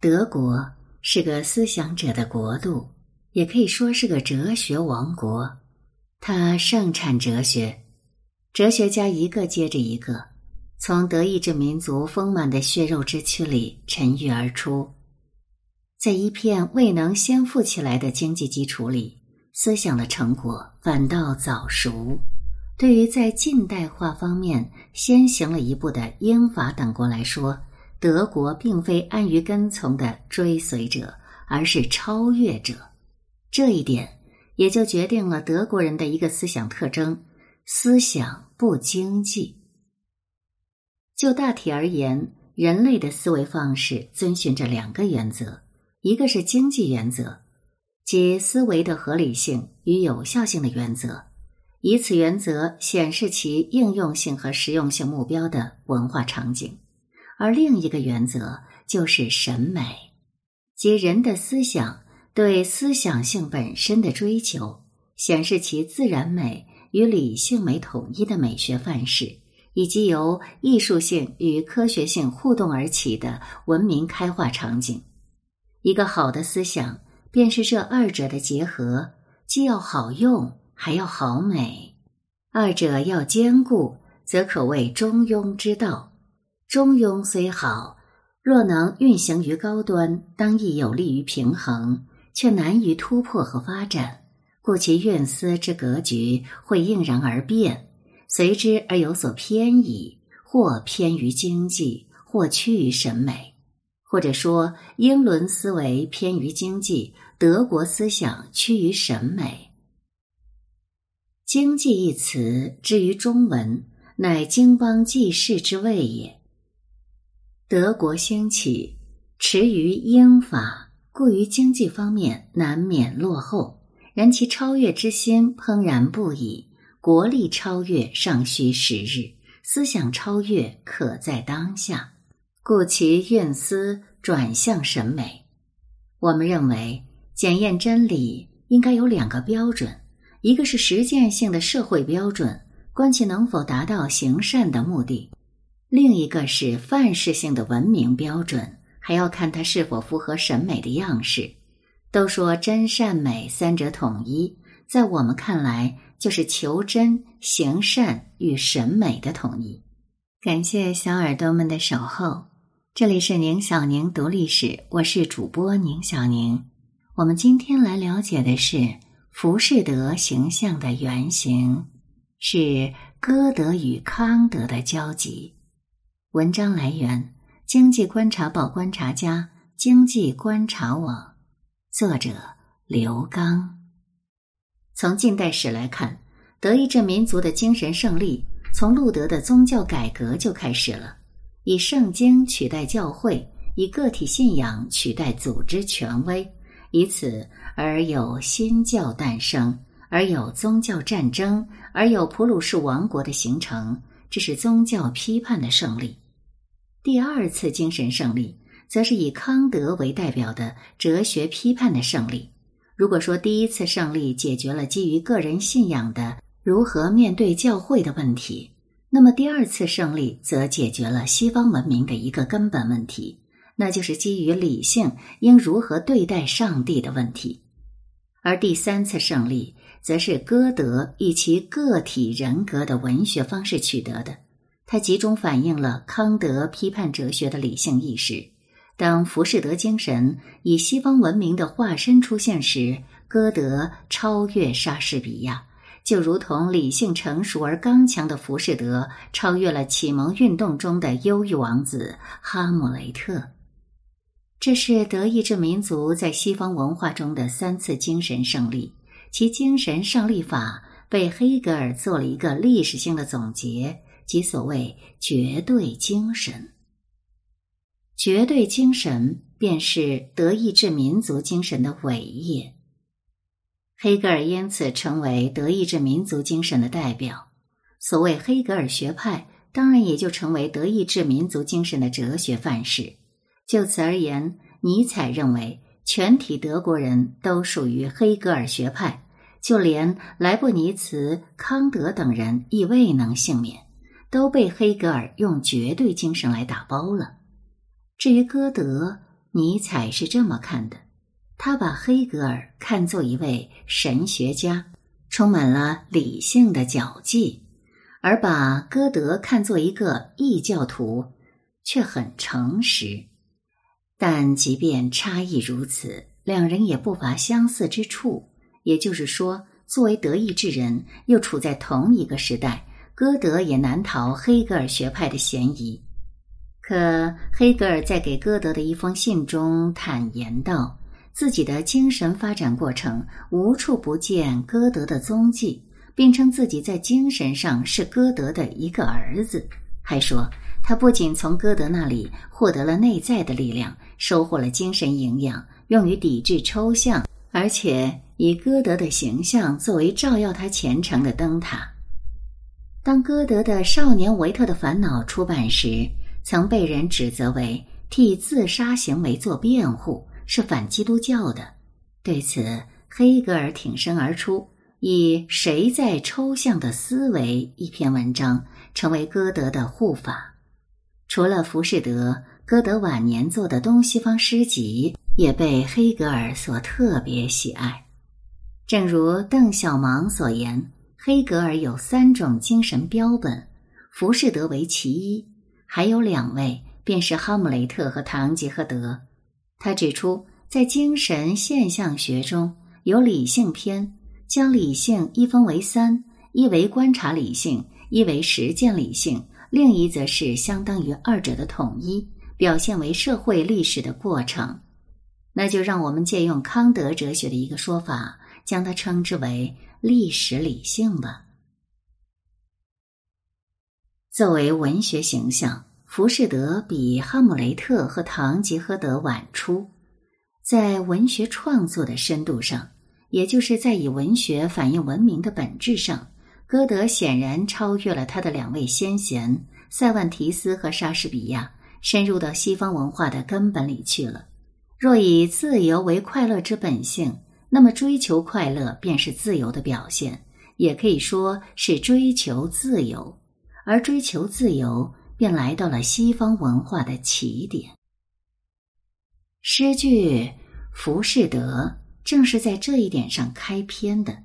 德国是个思想者的国度，也可以说是个哲学王国。它盛产哲学，哲学家一个接着一个，从德意志民族丰满的血肉之躯里沉郁而出。在一片未能先富起来的经济基础里，思想的成果反倒早熟。对于在近代化方面先行了一步的英法等国来说，德国并非安于跟从的追随者，而是超越者。这一点也就决定了德国人的一个思想特征：思想不经济。就大体而言，人类的思维方式遵循着两个原则：一个是经济原则，即思维的合理性与有效性的原则。以此原则显示其应用性和实用性目标的文化场景，而另一个原则就是审美，即人的思想对思想性本身的追求，显示其自然美与理性美统一的美学范式，以及由艺术性与科学性互动而起的文明开化场景。一个好的思想便是这二者的结合，既要好用。还要好美，二者要兼顾，则可谓中庸之道。中庸虽好，若能运行于高端，当亦有利于平衡，却难于突破和发展。故其运思之格局会应然而变，随之而有所偏移，或偏于经济，或趋于审美。或者说，英伦思维偏于经济，德国思想趋于审美。经济一词，之于中文，乃经邦济世之谓也。德国兴起，迟于英法，故于经济方面难免落后。然其超越之心怦然不已，国力超越尚需时日，思想超越可在当下，故其运思转向审美。我们认为，检验真理应该有两个标准。一个是实践性的社会标准，观其能否达到行善的目的；另一个是范式性的文明标准，还要看它是否符合审美的样式。都说真善美三者统一，在我们看来，就是求真、行善与审美的统一。感谢小耳朵们的守候，这里是宁小宁读历史，我是主播宁小宁。我们今天来了解的是。浮士德形象的原型是歌德与康德的交集。文章来源：《经济观察报》观察家，《经济观察网》，作者刘刚。从近代史来看，德意志民族的精神胜利从路德的宗教改革就开始了，以圣经取代教会，以个体信仰取代组织权威。以此而有新教诞生，而有宗教战争，而有普鲁士王国的形成，这是宗教批判的胜利。第二次精神胜利，则是以康德为代表的哲学批判的胜利。如果说第一次胜利解决了基于个人信仰的如何面对教会的问题，那么第二次胜利则解决了西方文明的一个根本问题。那就是基于理性应如何对待上帝的问题，而第三次胜利则是歌德以其个体人格的文学方式取得的。它集中反映了康德批判哲学的理性意识。当浮士德精神以西方文明的化身出现时，歌德超越莎士比亚，就如同理性成熟而刚强的浮士德超越了启蒙运动中的忧郁王子哈姆雷特。这是德意志民族在西方文化中的三次精神胜利，其精神胜利法被黑格尔做了一个历史性的总结，即所谓绝对精神。绝对精神便是德意志民族精神的伟业。黑格尔因此成为德意志民族精神的代表。所谓黑格尔学派，当然也就成为德意志民族精神的哲学范式。就此而言，尼采认为全体德国人都属于黑格尔学派，就连莱布尼茨、康德等人亦未能幸免，都被黑格尔用绝对精神来打包了。至于歌德，尼采是这么看的：他把黑格尔看作一位神学家，充满了理性的脚迹；而把歌德看作一个异教徒，却很诚实。但即便差异如此，两人也不乏相似之处。也就是说，作为德意志人，又处在同一个时代，歌德也难逃黑格尔学派的嫌疑。可黑格尔在给歌德的一封信中坦言道，自己的精神发展过程无处不见歌德的踪迹，并称自己在精神上是歌德的一个儿子，还说。他不仅从歌德那里获得了内在的力量，收获了精神营养，用于抵制抽象，而且以歌德的形象作为照耀他前程的灯塔。当歌德的《少年维特的烦恼》出版时，曾被人指责为替自杀行为做辩护，是反基督教的。对此，黑格尔挺身而出，以《谁在抽象的思维》一篇文章成为歌德的护法。除了浮士德，歌德晚年作的东西方诗集也被黑格尔所特别喜爱。正如邓小芒所言，黑格尔有三种精神标本，浮士德为其一，还有两位，便是哈姆雷特和堂吉诃德。他指出，在精神现象学中有理性篇，将理性一分为三：一为观察理性，一为实践理性。另一则是相当于二者的统一，表现为社会历史的过程。那就让我们借用康德哲学的一个说法，将它称之为历史理性吧。作为文学形象，浮士德比哈姆雷特和堂吉诃德晚出，在文学创作的深度上，也就是在以文学反映文明的本质上。歌德显然超越了他的两位先贤塞万提斯和莎士比亚，深入到西方文化的根本里去了。若以自由为快乐之本性，那么追求快乐便是自由的表现，也可以说是追求自由。而追求自由，便来到了西方文化的起点。诗句《浮士德》正是在这一点上开篇的。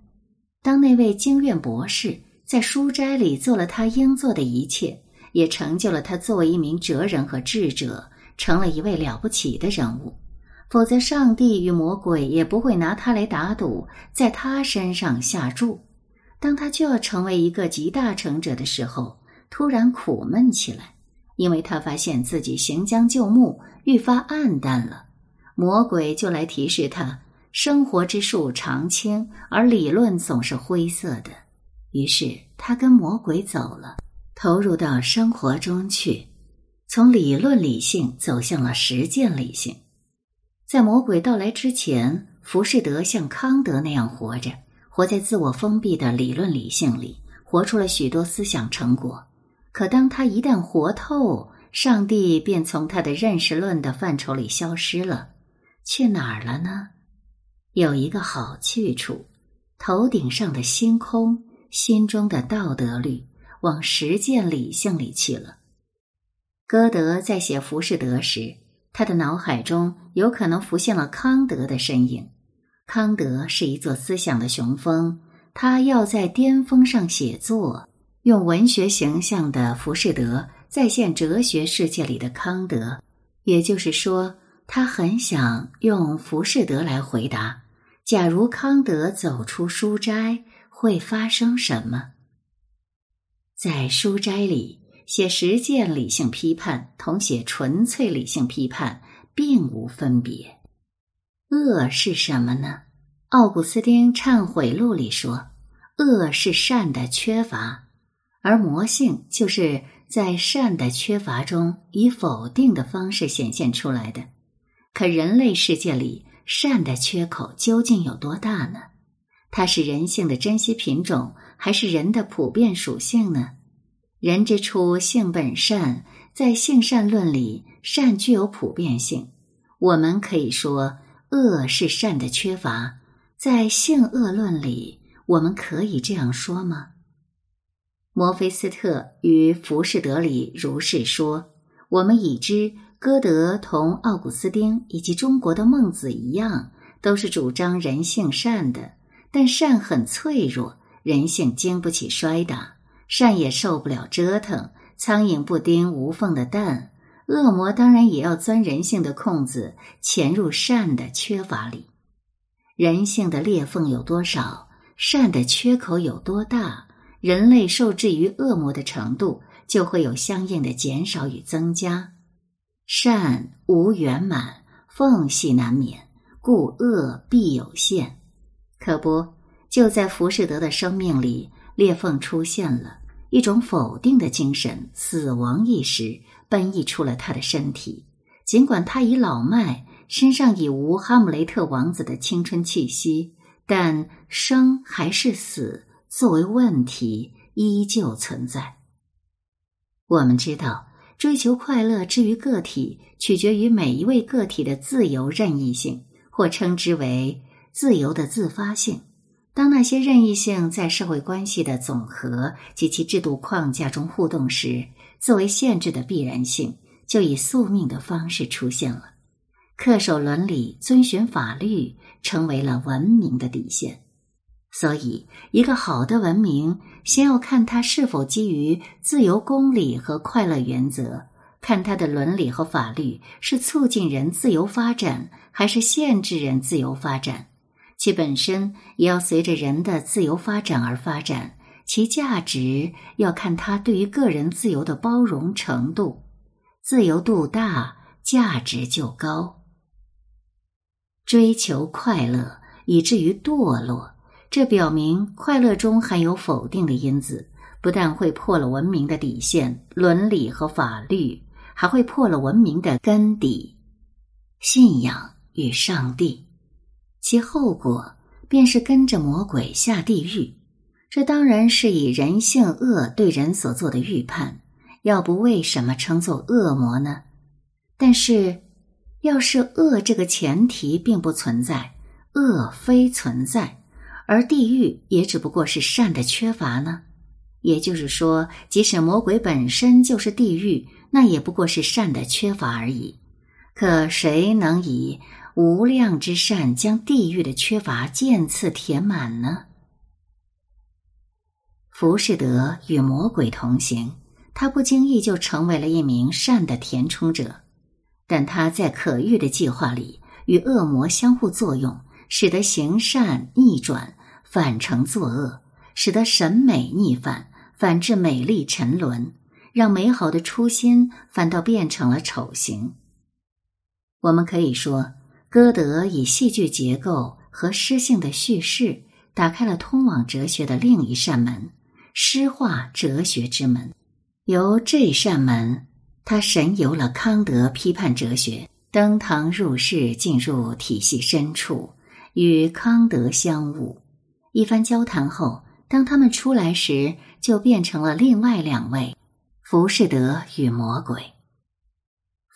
当那位经院博士在书斋里做了他应做的一切，也成就了他作为一名哲人和智者，成了一位了不起的人物。否则，上帝与魔鬼也不会拿他来打赌，在他身上下注。当他就要成为一个集大成者的时候，突然苦闷起来，因为他发现自己行将就木，愈发暗淡了。魔鬼就来提示他。生活之树常青，而理论总是灰色的。于是他跟魔鬼走了，投入到生活中去，从理论理性走向了实践理性。在魔鬼到来之前，浮士德像康德那样活着，活在自我封闭的理论理性里，活出了许多思想成果。可当他一旦活透，上帝便从他的认识论的范畴里消失了，去哪儿了呢？有一个好去处，头顶上的星空，心中的道德律，往实践理性里去了。歌德在写《浮士德》时，他的脑海中有可能浮现了康德的身影。康德是一座思想的雄峰，他要在巅峰上写作，用文学形象的浮士德再现哲学世界里的康德。也就是说，他很想用浮士德来回答。假如康德走出书斋，会发生什么？在书斋里写实践理性批判，同写纯粹理性批判并无分别。恶是什么呢？奥古斯丁忏悔录里说，恶是善的缺乏，而魔性就是在善的缺乏中以否定的方式显现出来的。可人类世界里。善的缺口究竟有多大呢？它是人性的珍稀品种，还是人的普遍属性呢？人之初性本善，在性善论里，善具有普遍性。我们可以说，恶是善的缺乏。在性恶论里，我们可以这样说吗？摩菲斯特与浮士德里如是说。我们已知。歌德同奥古斯丁以及中国的孟子一样，都是主张人性善的，但善很脆弱，人性经不起摔打，善也受不了折腾。苍蝇不叮无缝的蛋，恶魔当然也要钻人性的空子，潜入善的缺乏里。人性的裂缝有多少，善的缺口有多大，人类受制于恶魔的程度就会有相应的减少与增加。善无圆满，缝隙难免，故恶必有限。可不，就在浮士德的生命里，裂缝出现了，一种否定的精神，死亡意识奔溢出了他的身体。尽管他已老迈。身上已无哈姆雷特王子的青春气息，但生还是死作为问题依旧存在。我们知道，追求快乐之于个体，取决于每一位个体的自由任意性，或称之为自由的自发性。当那些任意性在社会关系的总和及其制度框架中互动时，作为限制的必然性就以宿命的方式出现了。恪守伦理、遵循法律，成为了文明的底线。所以，一个好的文明，先要看它是否基于自由、公理和快乐原则，看它的伦理和法律是促进人自由发展，还是限制人自由发展。其本身也要随着人的自由发展而发展，其价值要看它对于个人自由的包容程度。自由度大，价值就高。追求快乐以至于堕落，这表明快乐中含有否定的因子，不但会破了文明的底线、伦理和法律，还会破了文明的根底——信仰与上帝。其后果便是跟着魔鬼下地狱。这当然是以人性恶对人所做的预判，要不为什么称作恶魔呢？但是。要是恶这个前提并不存在，恶非存在，而地狱也只不过是善的缺乏呢？也就是说，即使魔鬼本身就是地狱，那也不过是善的缺乏而已。可谁能以无量之善将地狱的缺乏渐次填满呢？浮士德与魔鬼同行，他不经意就成为了一名善的填充者。但他在可遇的计划里与恶魔相互作用，使得行善逆转，反成作恶；使得审美逆反，反致美丽沉沦，让美好的初心反倒变成了丑行。我们可以说，歌德以戏剧结构和诗性的叙事，打开了通往哲学的另一扇门——诗化哲学之门。由这扇门。他神游了康德批判哲学，登堂入室，进入体系深处，与康德相晤。一番交谈后，当他们出来时，就变成了另外两位：浮士德与魔鬼。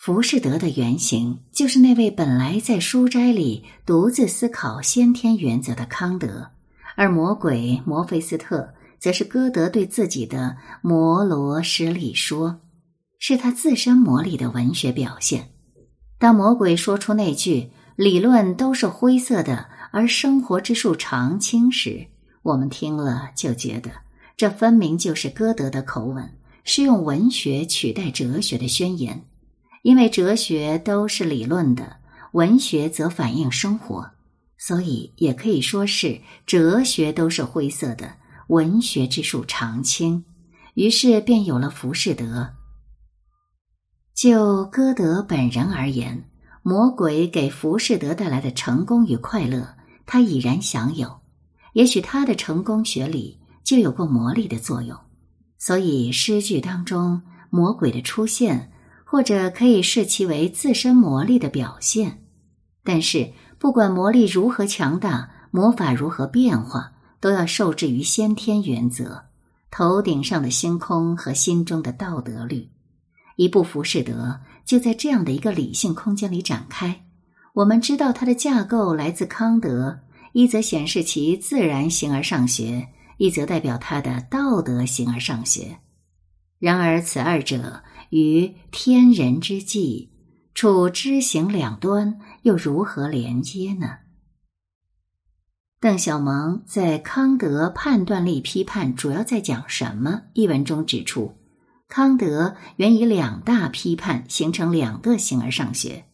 浮士德的原型就是那位本来在书斋里独自思考先天原则的康德，而魔鬼摩菲斯特则是歌德对自己的摩罗施力说。是他自身魔力的文学表现。当魔鬼说出那句“理论都是灰色的，而生活之树常青”时，我们听了就觉得这分明就是歌德的口吻，是用文学取代哲学的宣言。因为哲学都是理论的，文学则反映生活，所以也可以说是哲学都是灰色的，文学之树常青。于是便有了浮士德。就歌德本人而言，魔鬼给浮士德带来的成功与快乐，他已然享有。也许他的成功学里就有过魔力的作用，所以诗句当中魔鬼的出现，或者可以视其为自身魔力的表现。但是，不管魔力如何强大，魔法如何变化，都要受制于先天原则：头顶上的星空和心中的道德律。一部《浮士德》就在这样的一个理性空间里展开。我们知道它的架构来自康德，一则显示其自然形而上学，一则代表他的道德形而上学。然而，此二者于天人之际，处知行两端，又如何连接呢？邓小萌在《康德判断力批判主要在讲什么？一文中指出，康德原以两大批判形成两个形而上学，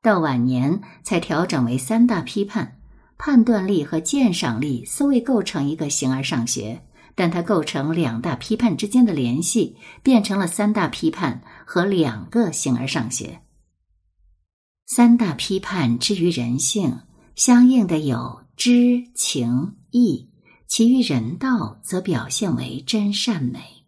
到晚年才调整为三大批判。判断力和鉴赏力虽未构成一个形而上学，但它构成两大批判之间的联系，变成了三大批判和两个形而上学。三大批判之于人性，相应的有。知情义，其余人道则表现为真善美。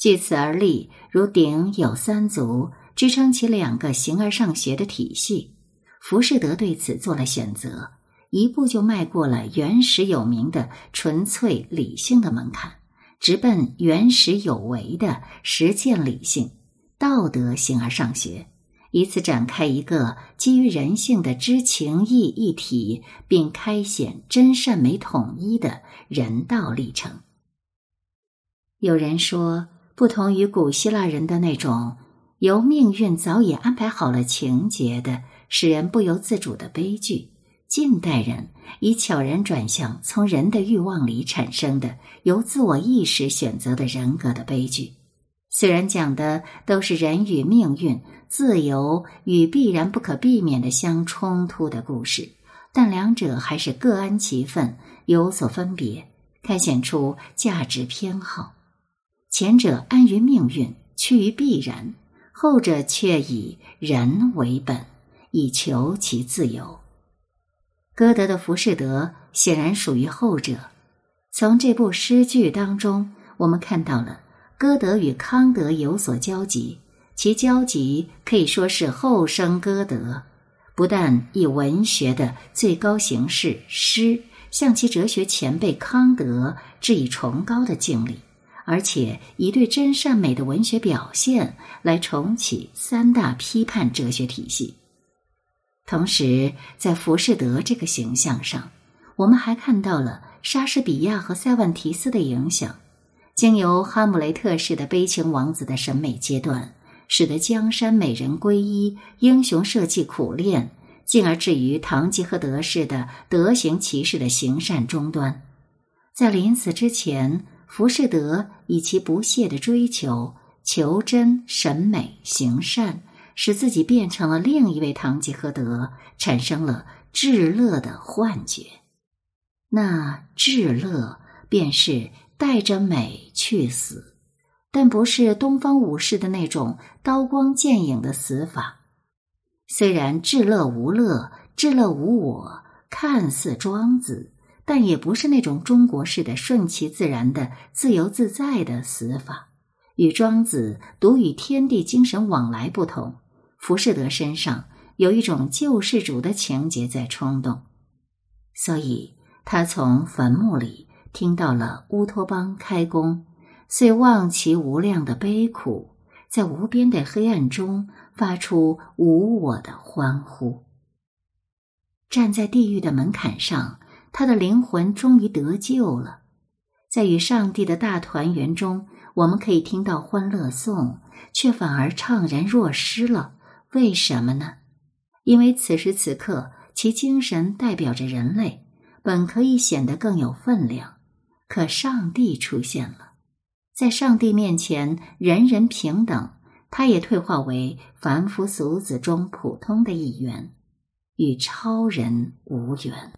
据此而立，如鼎有三足，支撑起两个形而上学的体系。浮士德对此做了选择，一步就迈过了原始有名的纯粹理性的门槛，直奔原始有为的实践理性道德形而上学。以此展开一个基于人性的知情义一体，并开显真善美统一的人道历程。有人说，不同于古希腊人的那种由命运早已安排好了情节的使人不由自主的悲剧，近代人已悄然转向从人的欲望里产生的由自我意识选择的人格的悲剧。虽然讲的都是人与命运、自由与必然不可避免的相冲突的故事，但两者还是各安其分，有所分别，开显出价值偏好。前者安于命运，趋于必然；后者却以人为本，以求其自由。歌德的《浮士德》显然属于后者。从这部诗句当中，我们看到了。歌德与康德有所交集，其交集可以说是后生歌德，不但以文学的最高形式诗向其哲学前辈康德致以崇高的敬礼，而且以对真善美的文学表现来重启三大批判哲学体系。同时，在浮士德这个形象上，我们还看到了莎士比亚和塞万提斯的影响。经由哈姆雷特式的悲情王子的审美阶段，使得江山美人归一、英雄社稷苦练，进而至于堂吉诃德式的德行骑士的行善终端。在临死之前，浮士德以其不懈的追求、求真、审美、行善，使自己变成了另一位堂吉诃德，产生了至乐的幻觉。那至乐便是。带着美去死，但不是东方武士的那种刀光剑影的死法。虽然至乐无乐、至乐无我，看似庄子，但也不是那种中国式的顺其自然的自由自在的死法。与庄子独与天地精神往来不同，浮士德身上有一种救世主的情节在冲动，所以他从坟墓里。听到了乌托邦开工，遂忘其无量的悲苦，在无边的黑暗中发出无我的欢呼。站在地狱的门槛上，他的灵魂终于得救了。在与上帝的大团圆中，我们可以听到欢乐颂，却反而怅然若失了。为什么呢？因为此时此刻，其精神代表着人类，本可以显得更有分量。可上帝出现了，在上帝面前，人人平等，他也退化为凡夫俗子中普通的一员，与超人无缘。